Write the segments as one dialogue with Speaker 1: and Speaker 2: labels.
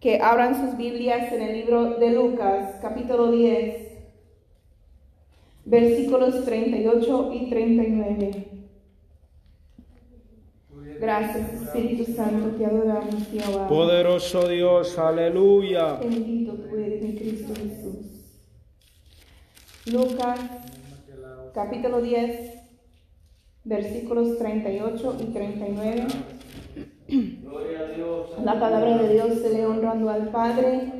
Speaker 1: que abran sus Biblias en el libro de Lucas, capítulo 10, versículos 38 y 39. Gracias, Espíritu Santo, te adoramos, Jehová.
Speaker 2: Poderoso Dios, aleluya.
Speaker 1: Bendito tú eres mi Cristo Jesús. Lucas, capítulo 10, versículos 38 y 39. La palabra de Dios se lee honrando al Padre,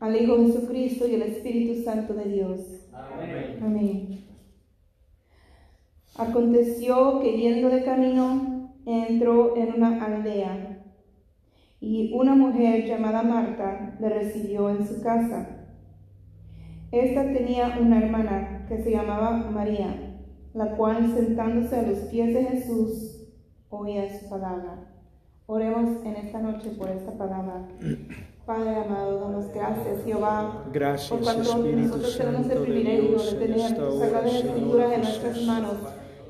Speaker 1: al Hijo Jesucristo y al Espíritu Santo de Dios.
Speaker 2: Amén.
Speaker 1: Amén. Aconteció que yendo de camino entró en una aldea y una mujer llamada Marta le recibió en su casa. Esta tenía una hermana que se llamaba María, la cual sentándose a los pies de Jesús oía su palabra. Oremos en esta noche por esta palabra. Padre amado, damos gracias, Jehová,
Speaker 2: Gracias,
Speaker 1: por cuanto
Speaker 2: Espíritu
Speaker 1: nosotros tenemos el
Speaker 2: de
Speaker 1: privilegio de
Speaker 2: en
Speaker 1: tener tus sagradas escrituras en nuestras manos.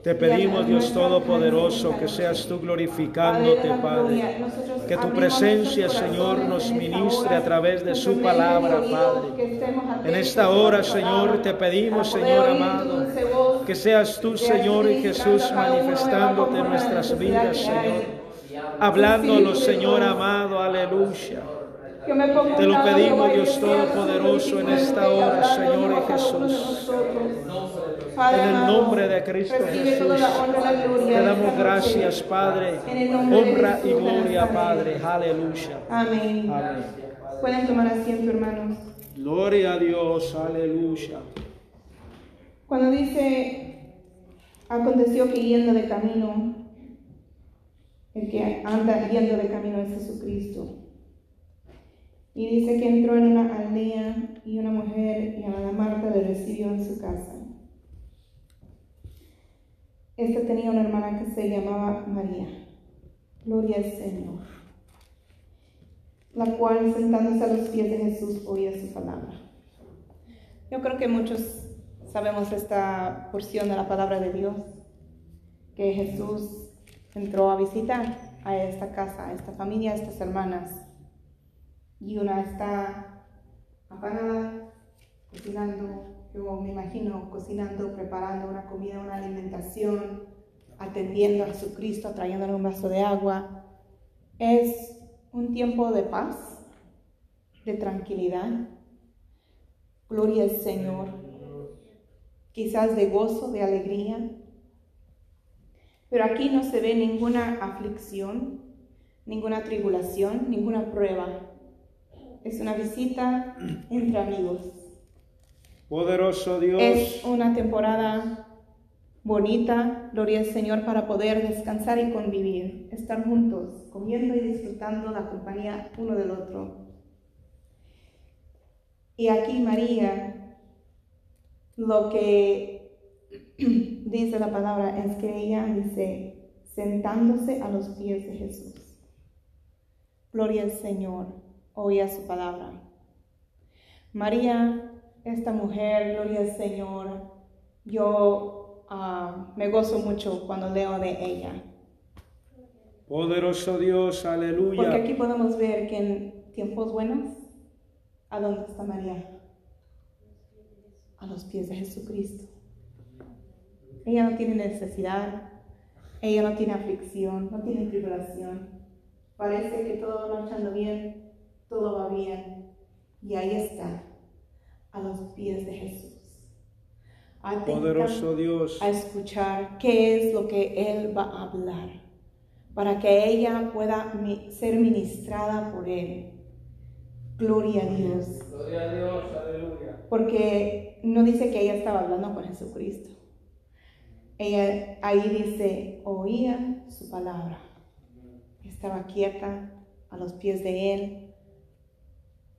Speaker 2: Te pedimos, Dios Todopoderoso, que seas tú glorificándote, Padre. Que tu presencia, Señor, nos ministre a través de su palabra, Padre. En esta hora, Señor, te pedimos, Señor amado, que seas tú, Señor y Jesús, manifestándote en nuestras vidas, Señor. Hablándonos, Señor amado, aleluya. Te lo pedimos, Dios Todopoderoso, en esta hora, Señor y Jesús. En el nombre de Cristo Jesús, te damos gracias, Padre. Honra y gloria, Padre. Aleluya.
Speaker 1: Amén.
Speaker 2: Amén.
Speaker 1: Pueden tomar asiento, hermanos.
Speaker 2: Gloria a Dios, aleluya.
Speaker 1: Cuando dice, aconteció que yendo de camino, el que anda yendo de camino es Jesucristo. Y dice que entró en una aldea y una mujer llamada Marta le recibió en su casa. Esta tenía una hermana que se llamaba María. Gloria al Señor. La cual sentándose a los pies de Jesús oía su palabra. Yo creo que muchos sabemos esta porción de la palabra de Dios, que Jesús entró a visitar a esta casa, a esta familia, a estas hermanas. Y una está apagada, cocinando, yo me imagino cocinando, preparando una comida, una alimentación, atendiendo a Jesucristo, trayéndole un vaso de agua. Es un tiempo de paz, de tranquilidad. Gloria al Señor. Quizás de gozo, de alegría. Pero aquí no se ve ninguna aflicción, ninguna tribulación, ninguna prueba. Es una visita entre amigos.
Speaker 2: Poderoso Dios.
Speaker 1: Es una temporada bonita, gloria al Señor, para poder descansar y convivir, estar juntos, comiendo y disfrutando la compañía uno del otro. Y aquí María, lo que dice la palabra es que ella dice, sentándose a los pies de Jesús. Gloria al Señor, oía su palabra. María, esta mujer, gloria al Señor, yo ah, me gozo mucho cuando leo de ella.
Speaker 2: Poderoso Dios,
Speaker 1: Porque
Speaker 2: aleluya.
Speaker 1: aquí podemos ver que en tiempos buenos, ¿a dónde está María? A los pies de Jesucristo. Ella no tiene necesidad, ella no tiene aflicción, no tiene tribulación. Parece que todo va marchando bien, todo va bien. Y ahí está, a los pies de Jesús. Atenta
Speaker 2: Poderoso Dios.
Speaker 1: a escuchar qué es lo que Él va a hablar, para que ella pueda ser ministrada por Él. Gloria a Dios.
Speaker 2: Gloria a Dios, aleluya.
Speaker 1: Porque no dice que ella estaba hablando con Jesucristo. Ella ahí dice, oía su palabra. Estaba quieta a los pies de Él,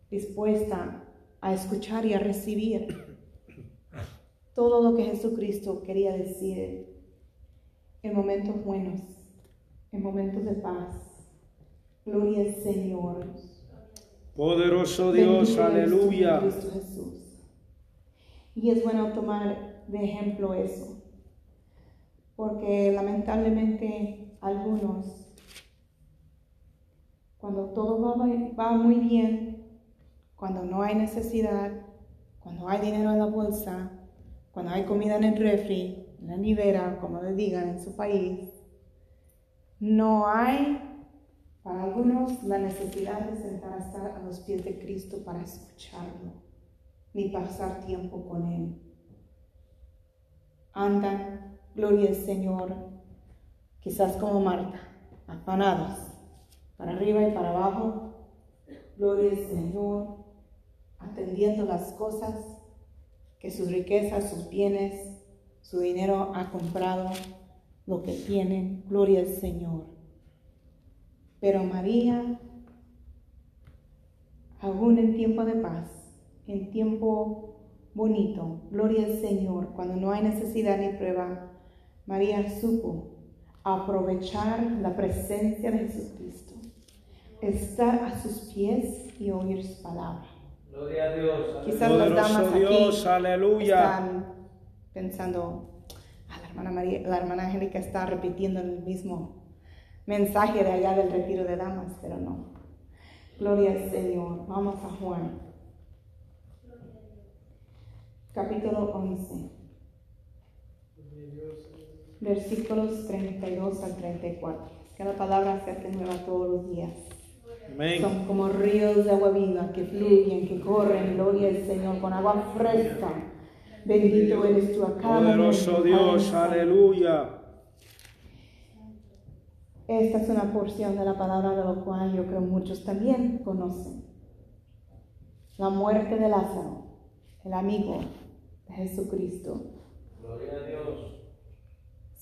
Speaker 1: dispuesta a escuchar y a recibir todo lo que Jesucristo quería decir en momentos buenos, en momentos de paz. Gloria al Señor.
Speaker 2: Poderoso Dios,
Speaker 1: Bendito
Speaker 2: aleluya.
Speaker 1: Cristo Jesús. Y es bueno tomar de ejemplo eso, porque lamentablemente algunos, cuando todo va, va muy bien, cuando no hay necesidad, cuando hay dinero en la bolsa, cuando hay comida en el refri, en la nevera, como le digan en su país, no hay para algunos la necesidad de sentar a los pies de Cristo para escucharlo, ni pasar tiempo con Él. Andan, gloria al Señor, quizás como Marta, afanados, para arriba y para abajo, gloria al Señor, atendiendo las cosas que sus riquezas, sus bienes, su dinero ha comprado, lo que tienen, gloria al Señor. Pero María, aún en tiempo de paz, en tiempo bonito, gloria al Señor, cuando no hay necesidad ni prueba, María supo aprovechar la presencia de Jesucristo, estar a sus pies y oír su palabra.
Speaker 2: Gloria a Dios.
Speaker 1: Quizás las damas Dios, aleluya. están pensando, ah, la hermana María, la hermana Angélica está repitiendo el mismo mensaje de allá del retiro de damas, pero no. Gloria al Señor. Vamos a Juan. Capítulo 11. Versículos 32 al 34. Que la palabra se hace nueva todos los días. Son como ríos de agua viva que fluyen, que corren, gloria al Señor, con agua fresca. Bendito eres tú acá.
Speaker 2: Poderoso Dios, aleluya.
Speaker 1: Esta es una porción de la palabra de lo cual yo creo muchos también conocen. La muerte de Lázaro, el amigo de Jesucristo.
Speaker 2: Gloria a Dios.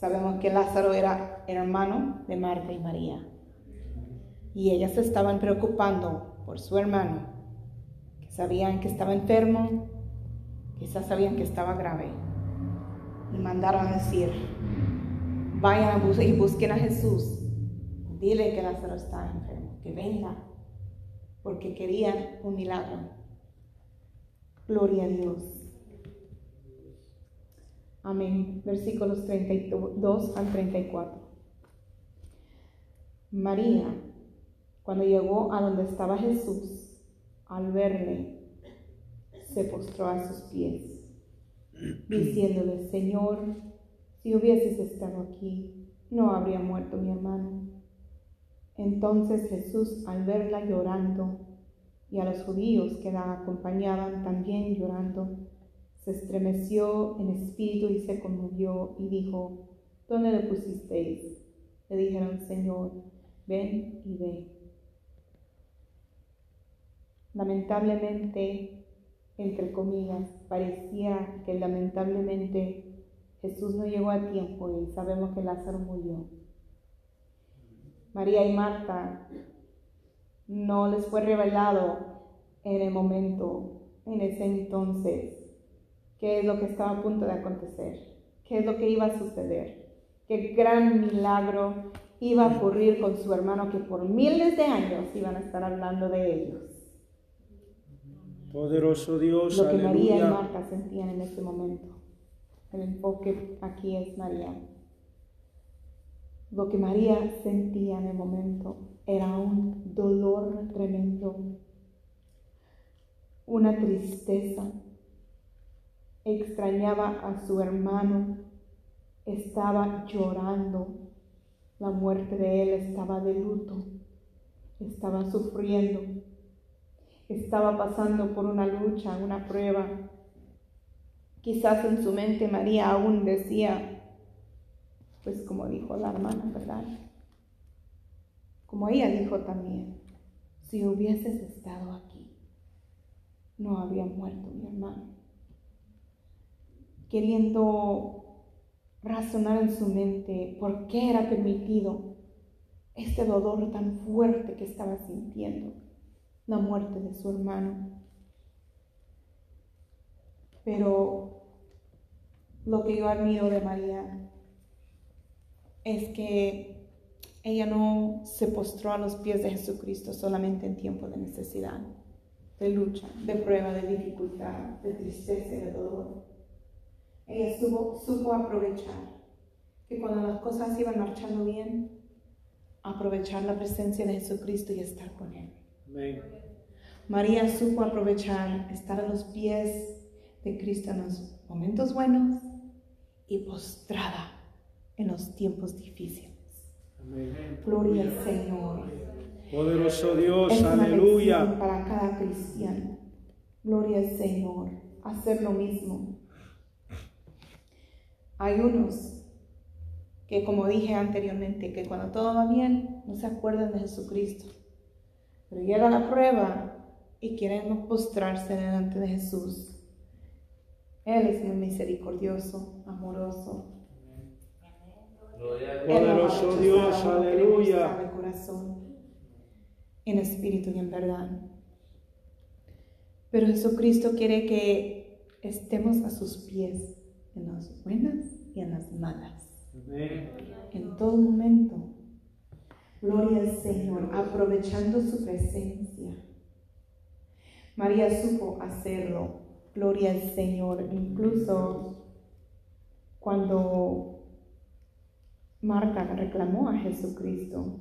Speaker 1: Sabemos que Lázaro era hermano de Marta y María. Y ellas estaban preocupando por su hermano, que sabían que estaba enfermo, quizás sabían que estaba grave. Y mandaron a decir, vayan y busquen a Jesús Dile que Lázaro está enfermo, que venga, porque querían un milagro. Gloria a Dios. Amén. Versículos 32 al 34. María, cuando llegó a donde estaba Jesús, al verle, se postró a sus pies, diciéndole, Señor, si hubieses estado aquí, no habría muerto mi hermano. Entonces Jesús, al verla llorando, y a los judíos que la acompañaban también llorando, se estremeció en espíritu y se conmovió y dijo, ¿dónde le pusisteis? Le dijeron, Señor, ven y ve. Lamentablemente, entre comillas, parecía que lamentablemente Jesús no llegó a tiempo y sabemos que Lázaro murió. María y Marta, no les fue revelado en el momento, en ese entonces, qué es lo que estaba a punto de acontecer, qué es lo que iba a suceder, qué gran milagro iba a ocurrir con su hermano que por miles de años iban a estar hablando de ellos.
Speaker 2: Poderoso Dios,
Speaker 1: lo que María y Marta sentían en este momento. El enfoque aquí es María. Lo que María sentía en el momento era un dolor tremendo, una tristeza. Extrañaba a su hermano, estaba llorando. La muerte de él estaba de luto, estaba sufriendo, estaba pasando por una lucha, una prueba. Quizás en su mente María aún decía, pues como dijo la hermana, ¿verdad? Como ella dijo también, si hubieses estado aquí, no habría muerto mi hermano. Queriendo razonar en su mente por qué era permitido este dolor tan fuerte que estaba sintiendo, la muerte de su hermano. Pero lo que yo admiro de María es que ella no se postró a los pies de Jesucristo solamente en tiempo de necesidad, de lucha, de prueba, de dificultad, de tristeza y de dolor. Ella supo, supo aprovechar que cuando las cosas iban marchando bien, aprovechar la presencia de Jesucristo y estar con Él. María supo aprovechar estar a los pies de Cristo en los momentos buenos y postrada en los tiempos difíciles. Gloria al Señor.
Speaker 2: Poderoso Dios, aleluya.
Speaker 1: Para cada cristiano. Gloria al Señor. Hacer lo mismo. Hay unos que, como dije anteriormente, que cuando todo va bien, no se acuerdan de Jesucristo. Pero llega la prueba y quieren postrarse delante de Jesús. Él es muy misericordioso, amoroso.
Speaker 2: Poderoso Dios, aleluya.
Speaker 1: El corazón, en espíritu y en verdad. Pero Jesucristo quiere que estemos a sus pies en las buenas y en las malas. En todo momento. Gloria al Señor, aprovechando su presencia. María supo hacerlo. Gloria al Señor. Incluso cuando Marta reclamó a Jesucristo,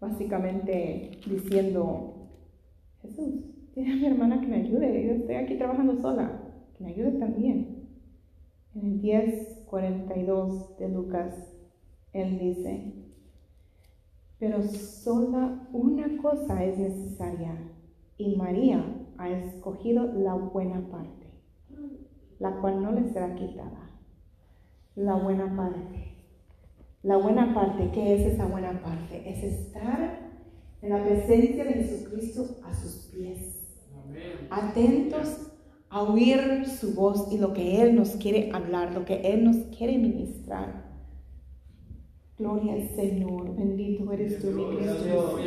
Speaker 1: básicamente diciendo, Jesús, tiene a mi hermana que me ayude, yo estoy aquí trabajando sola, que me ayude también. En el 10.42 de Lucas, él dice, pero sola una cosa es necesaria y María ha escogido la buena parte, la cual no le será quitada la buena parte. La buena parte, ¿qué es esa buena parte? Es estar en la presencia de Jesucristo a sus pies. Atentos a oír su voz y lo que Él nos quiere hablar, lo que Él nos quiere ministrar. Gloria al Señor, bendito eres tú, mi Cristo.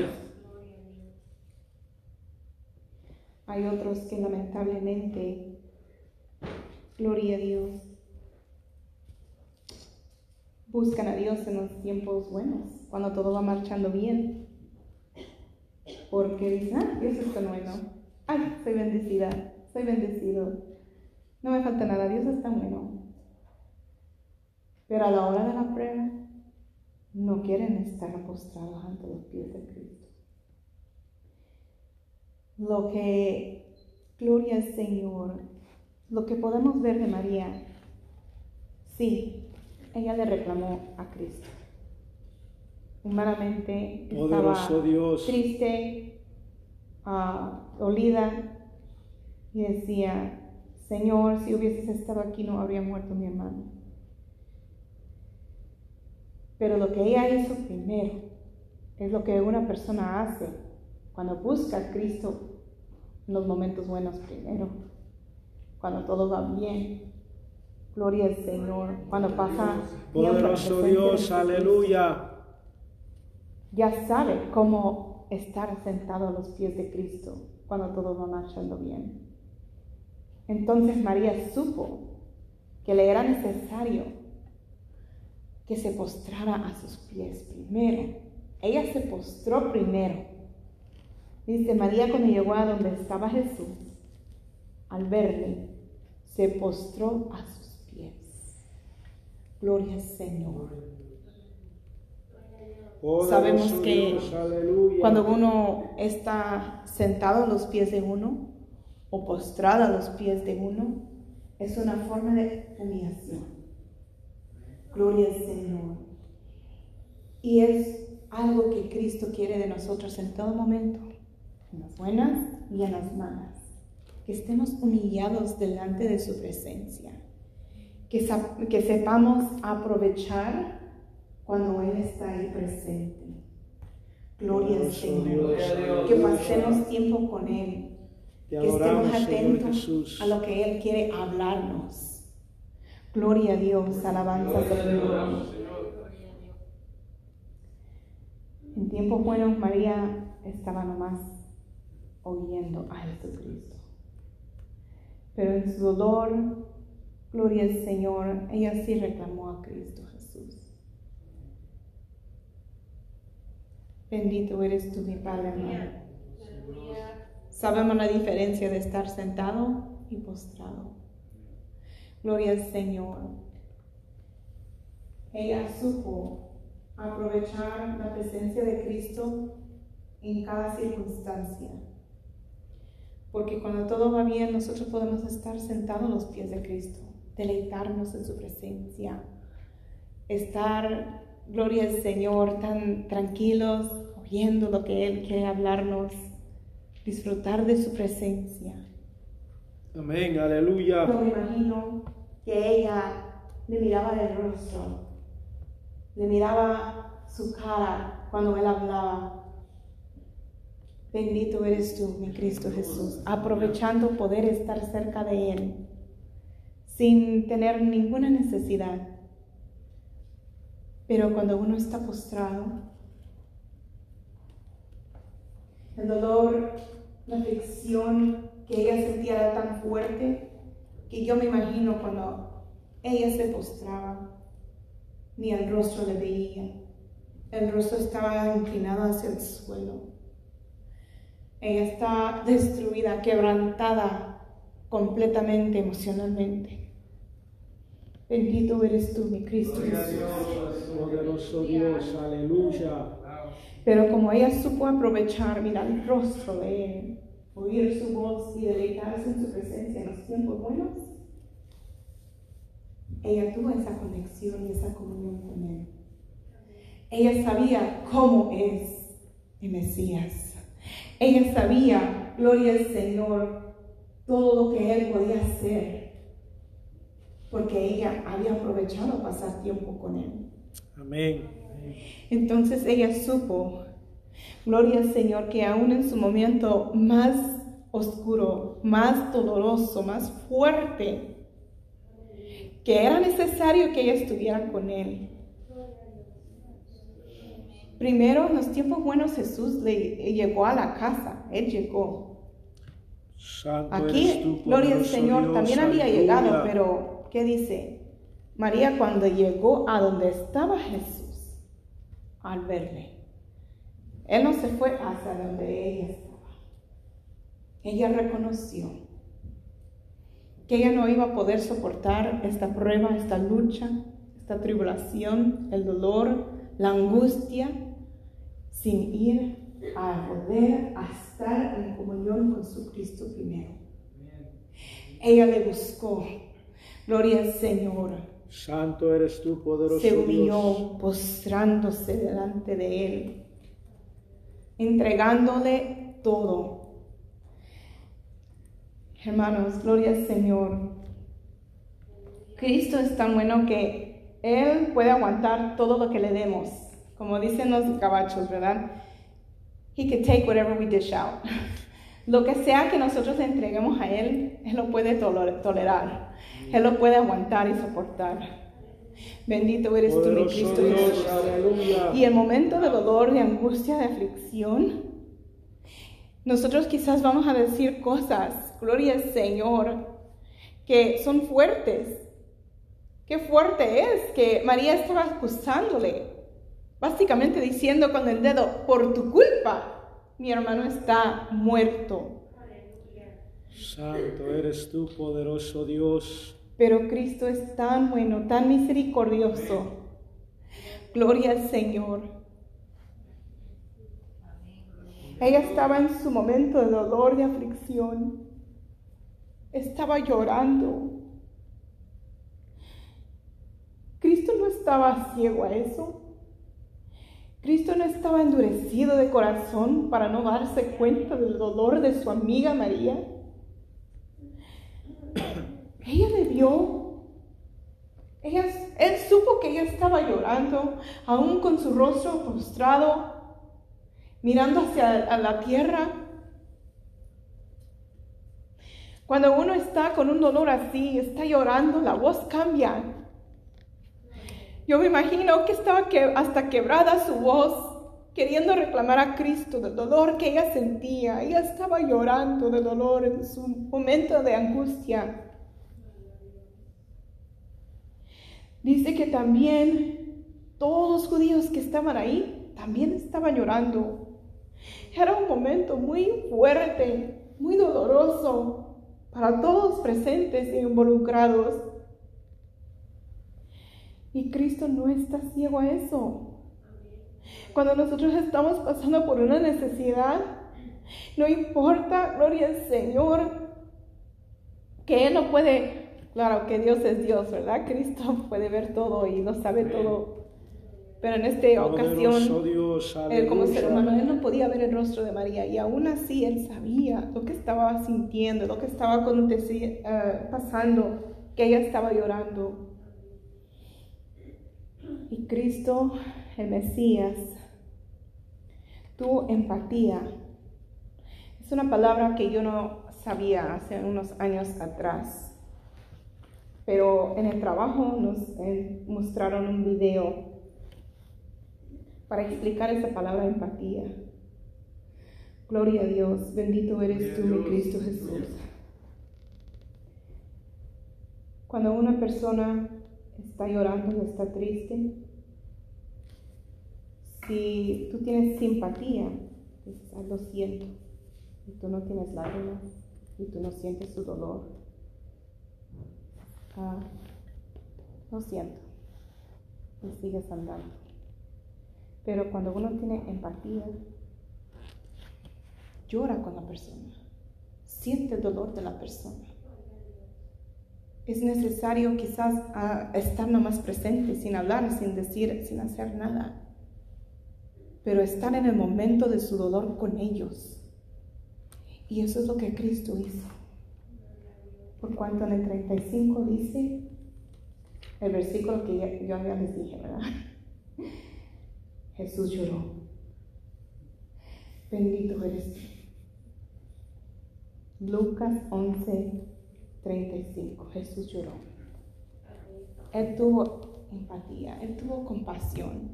Speaker 1: Hay otros que lamentablemente, gloria a Dios, buscan a Dios en los tiempos buenos, cuando todo va marchando bien. Porque dicen, ah, Dios es tan bueno. Ay, soy bendecida, soy bendecido. No me falta nada, Dios es tan bueno. Pero a la hora de la prueba, no quieren estar postrados ante los pies de Cristo. Lo que, gloria al Señor, lo que podemos ver de María, sí, ella le reclamó a Cristo. Humanamente estaba triste, uh, dolida, y decía, Señor, si hubieses estado aquí no habría muerto mi hermano. Pero lo que ella hizo primero es lo que una persona hace cuando busca a Cristo en los momentos buenos primero, cuando todo va bien, Gloria al Señor. Cuando pasa
Speaker 2: Poderoso Dios, aleluya.
Speaker 1: Ya sabe cómo estar sentado a los pies de Cristo cuando todo va marchando bien. Entonces María supo que le era necesario que se postrara a sus pies primero. Ella se postró primero. Dice María cuando llegó a donde estaba Jesús, al verle, se postró a sus Gloria al Señor. Sabemos que cuando uno está sentado a los pies de uno o postrado a los pies de uno, es una forma de humillación. Gloria al Señor. Y es algo que Cristo quiere de nosotros en todo momento, en las buenas y en las malas. Que estemos humillados delante de su presencia que, sepamos aprovechar cuando Él está ahí presente. Gloria al Señor. que pasemos tiempo con Él. Que estemos atentos a lo que Él quiere hablarnos. Gloria a Dios, alabanza a Dios. En tiempos buenos María estaba nomás oyendo a Jesucristo. Pero en su dolor Gloria al Señor, ella sí reclamó a Cristo Jesús. Bendito eres tú, mi Padre amado. Sabemos la diferencia de estar sentado y postrado. Gloria al Señor. Ella supo aprovechar la presencia de Cristo en cada circunstancia. Porque cuando todo va bien, nosotros podemos estar sentados a los pies de Cristo, deleitarnos en su presencia, estar, gloria al Señor, tan tranquilos, oyendo lo que Él quiere hablarnos, disfrutar de su presencia.
Speaker 2: Amén, aleluya.
Speaker 1: Yo me imagino que ella le miraba el rostro, le miraba su cara cuando él hablaba. Bendito eres tú, mi Cristo Jesús, aprovechando poder estar cerca de Él, sin tener ninguna necesidad. Pero cuando uno está postrado, el dolor, la aflicción que ella sentía era tan fuerte que yo me imagino cuando ella se postraba, ni el rostro le veía. El rostro estaba inclinado hacia el suelo. Ella está destruida, quebrantada completamente emocionalmente. Bendito eres tú, mi Cristo
Speaker 2: Poderoso Dios, aleluya.
Speaker 1: Pero como ella supo aprovechar, mirar el rostro de él, oír su voz y deleitarse en su presencia en los tiempos buenos, ella tuvo esa conexión y esa comunión con él. Ella sabía cómo es el Mesías. Ella sabía, gloria al Señor, todo lo que él podía hacer, porque ella había aprovechado pasar tiempo con él.
Speaker 2: Amén.
Speaker 1: Entonces ella supo, gloria al Señor, que aún en su momento más oscuro, más doloroso, más fuerte, que era necesario que ella estuviera con él. Primero, en los tiempos buenos, Jesús le llegó a la casa, él llegó. Aquí, gloria al Señor, también había llegado, pero ¿qué dice? María cuando llegó a donde estaba Jesús, al verle, él no se fue hasta donde ella estaba. Ella reconoció que ella no iba a poder soportar esta prueba, esta lucha, esta tribulación, el dolor, la angustia, sin ir a poder a estar en comunión con su Cristo primero. Ella le buscó. Gloria al Señor.
Speaker 2: Santo eres tú, poderoso
Speaker 1: Se humilló
Speaker 2: Dios.
Speaker 1: postrándose delante de Él, entregándole todo. Hermanos, gloria al Señor. Cristo es tan bueno que Él puede aguantar todo lo que le demos. Como dicen los cabachos, ¿verdad? He can take whatever we dish out. Lo que sea que nosotros entreguemos a Él, Él lo puede tole- tolerar. Él lo puede aguantar y soportar. Bendito eres tú, mi Cristo Jesús. Y el momento de dolor, de angustia, de aflicción, nosotros quizás vamos a decir cosas, gloria al Señor, que son fuertes. Qué fuerte es que María estaba acusándole, básicamente diciendo con el dedo, por tu culpa, mi hermano está muerto.
Speaker 2: Santo eres tú, poderoso Dios.
Speaker 1: Pero Cristo es tan bueno, tan misericordioso. Gloria al Señor. Ella estaba en su momento de dolor, de aflicción. Estaba llorando. Cristo no estaba ciego a eso. Cristo no estaba endurecido de corazón para no darse cuenta del dolor de su amiga María. Ella le vio. Ella, él supo que ella estaba llorando, aún con su rostro postrado, mirando hacia la tierra. Cuando uno está con un dolor así, está llorando, la voz cambia. Yo me imagino que estaba que, hasta quebrada su voz, queriendo reclamar a Cristo del dolor que ella sentía. Ella estaba llorando de dolor en su momento de angustia. Dice que también todos los judíos que estaban ahí también estaban llorando. Era un momento muy fuerte, muy doloroso para todos presentes e involucrados. Y Cristo no está ciego a eso. Cuando nosotros estamos pasando por una necesidad, no importa, gloria al Señor, que Él no puede, claro que Dios es Dios, ¿verdad? Cristo puede ver todo y lo sabe todo. Pero en esta ocasión, él como ser humano, él no podía ver el rostro de María y aún así él sabía lo que estaba sintiendo, lo que estaba uh, pasando, que ella estaba llorando. Y Cristo, el Mesías, tu empatía. Es una palabra que yo no sabía hace unos años atrás. Pero en el trabajo nos eh, mostraron un video para explicar esa palabra empatía. Gloria a Dios, bendito eres tú, mi Cristo Jesús. Cuando una persona está llorando está triste, si tú tienes simpatía, dices, lo siento, y tú no tienes lágrimas, y tú no sientes su dolor, ah, lo siento, y sigues andando. Pero cuando uno tiene empatía, llora con la persona, siente el dolor de la persona. Es necesario quizás ah, estar nomás presente, sin hablar, sin decir, sin hacer nada pero estar en el momento de su dolor con ellos. Y eso es lo que Cristo hizo. Por cuanto en el 35 dice, el versículo que yo ya les dije, ¿verdad? Jesús lloró. Bendito eres tú. Lucas 11, 35. Jesús lloró. Él tuvo empatía, él tuvo compasión.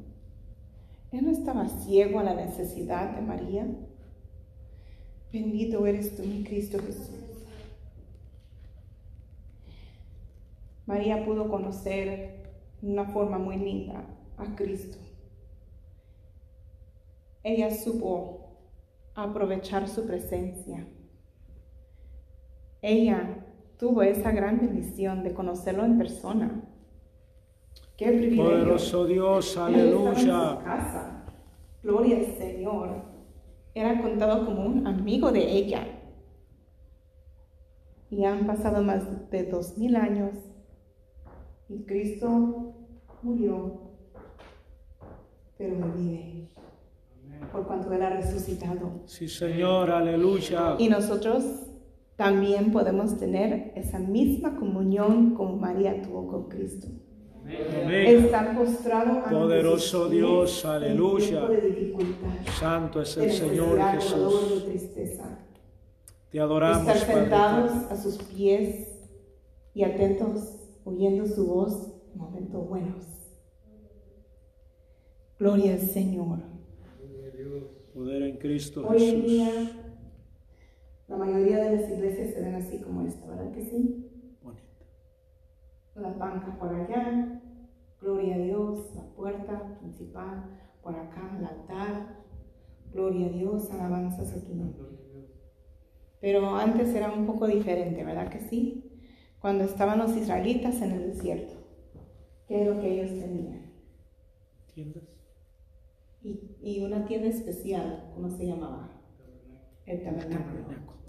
Speaker 1: Él no estaba ciego a la necesidad de María. Bendito eres tú, mi Cristo Jesús. María pudo conocer de una forma muy linda a Cristo. Ella supo aprovechar su presencia. Ella tuvo esa gran bendición de conocerlo en persona.
Speaker 2: Poderoso Dios, aleluya.
Speaker 1: Gloria al Señor. Era contado como un amigo de ella. Y han pasado más de dos mil años y Cristo murió, pero me vive por cuanto Él ha resucitado.
Speaker 2: Sí, Señor, aleluya.
Speaker 1: Y nosotros también podemos tener esa misma comunión como María tuvo con Cristo. Estar postrado
Speaker 2: Poderoso Dios, aleluya. Santo es el Señor Jesús. Te adoramos.
Speaker 1: Estar sentados a sus pies y atentos, oyendo su voz en momentos buenos. Gloria al Señor.
Speaker 2: Poder en Cristo
Speaker 1: Hoy en día, la mayoría de las iglesias se ven así como esta, ¿verdad que sí? las bancas por allá, gloria a Dios, la puerta principal por acá, el altar, gloria a Dios, alabanzas aquí. Pero antes era un poco diferente, ¿verdad que sí? Cuando estaban los israelitas en el desierto, ¿qué es lo que ellos tenían?
Speaker 2: Tiendas.
Speaker 1: Y, y una tienda especial, ¿cómo se llamaba? El tabernáculo.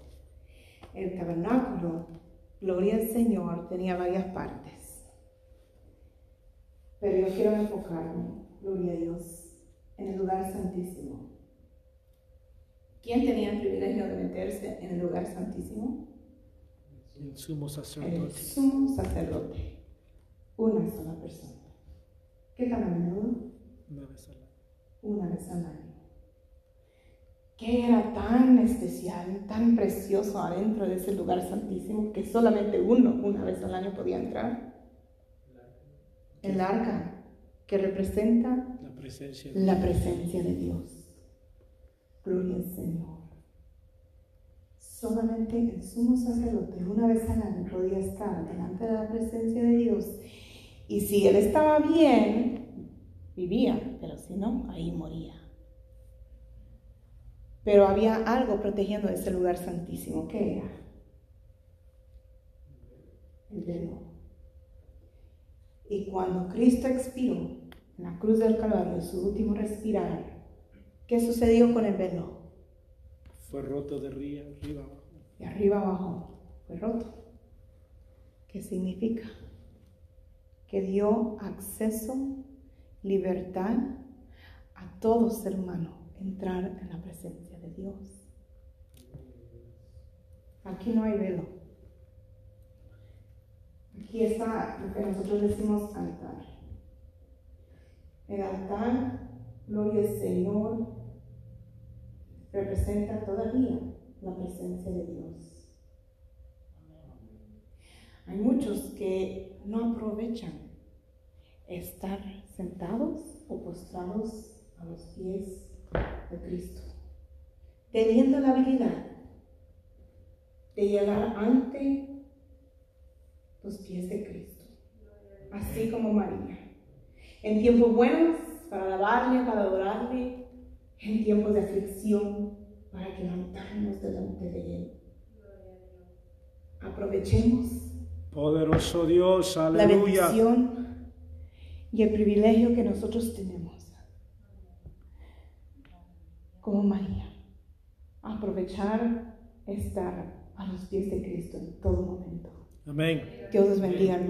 Speaker 1: El tabernáculo, gloria al Señor, tenía varias partes. Pero yo quiero enfocarme, gloria a Dios, en el lugar santísimo. ¿Quién tenía el privilegio de meterse en el lugar santísimo?
Speaker 2: El sumo sacerdote.
Speaker 1: El sumo sacerdote. Una sola persona. ¿Qué tan a menudo?
Speaker 2: Una vez al año.
Speaker 1: Una vez al año. ¿Qué era tan especial, tan precioso adentro de ese lugar santísimo que solamente uno una vez al año podía entrar? el arca que representa
Speaker 2: la presencia,
Speaker 1: la presencia de Dios. Gloria al Señor. Solamente el sumo sacerdote una vez al año podía estar delante de la presencia de Dios. Y si él estaba bien, vivía, pero si no, ahí moría. Pero había algo protegiendo ese lugar santísimo. ¿Qué era? El velo. Y cuando Cristo expiró en la cruz del Calvario, su último respirar, ¿qué sucedió con el velo?
Speaker 2: Fue roto de arriba abajo.
Speaker 1: De arriba abajo, fue roto. ¿Qué significa? Que dio acceso, libertad a todo ser humano entrar en la presencia de Dios. Aquí no hay velo. Aquí está lo que nosotros decimos altar. El altar, gloria al Señor, representa todavía la presencia de Dios. Hay muchos que no aprovechan estar sentados o postrados a los pies de Cristo, teniendo la habilidad de llegar ante los pies de Cristo, así como María. En tiempos buenos, para alabarle, para adorarle, en tiempos de aflicción, para levantarnos delante de Él. Aprovechemos
Speaker 2: Poderoso Dios,
Speaker 1: la
Speaker 2: aleluya.
Speaker 1: bendición y el privilegio que nosotros tenemos como María. Aprovechar estar a los pies de Cristo en todo momento.
Speaker 2: Amén.
Speaker 1: Dios los bendiga, hermanos.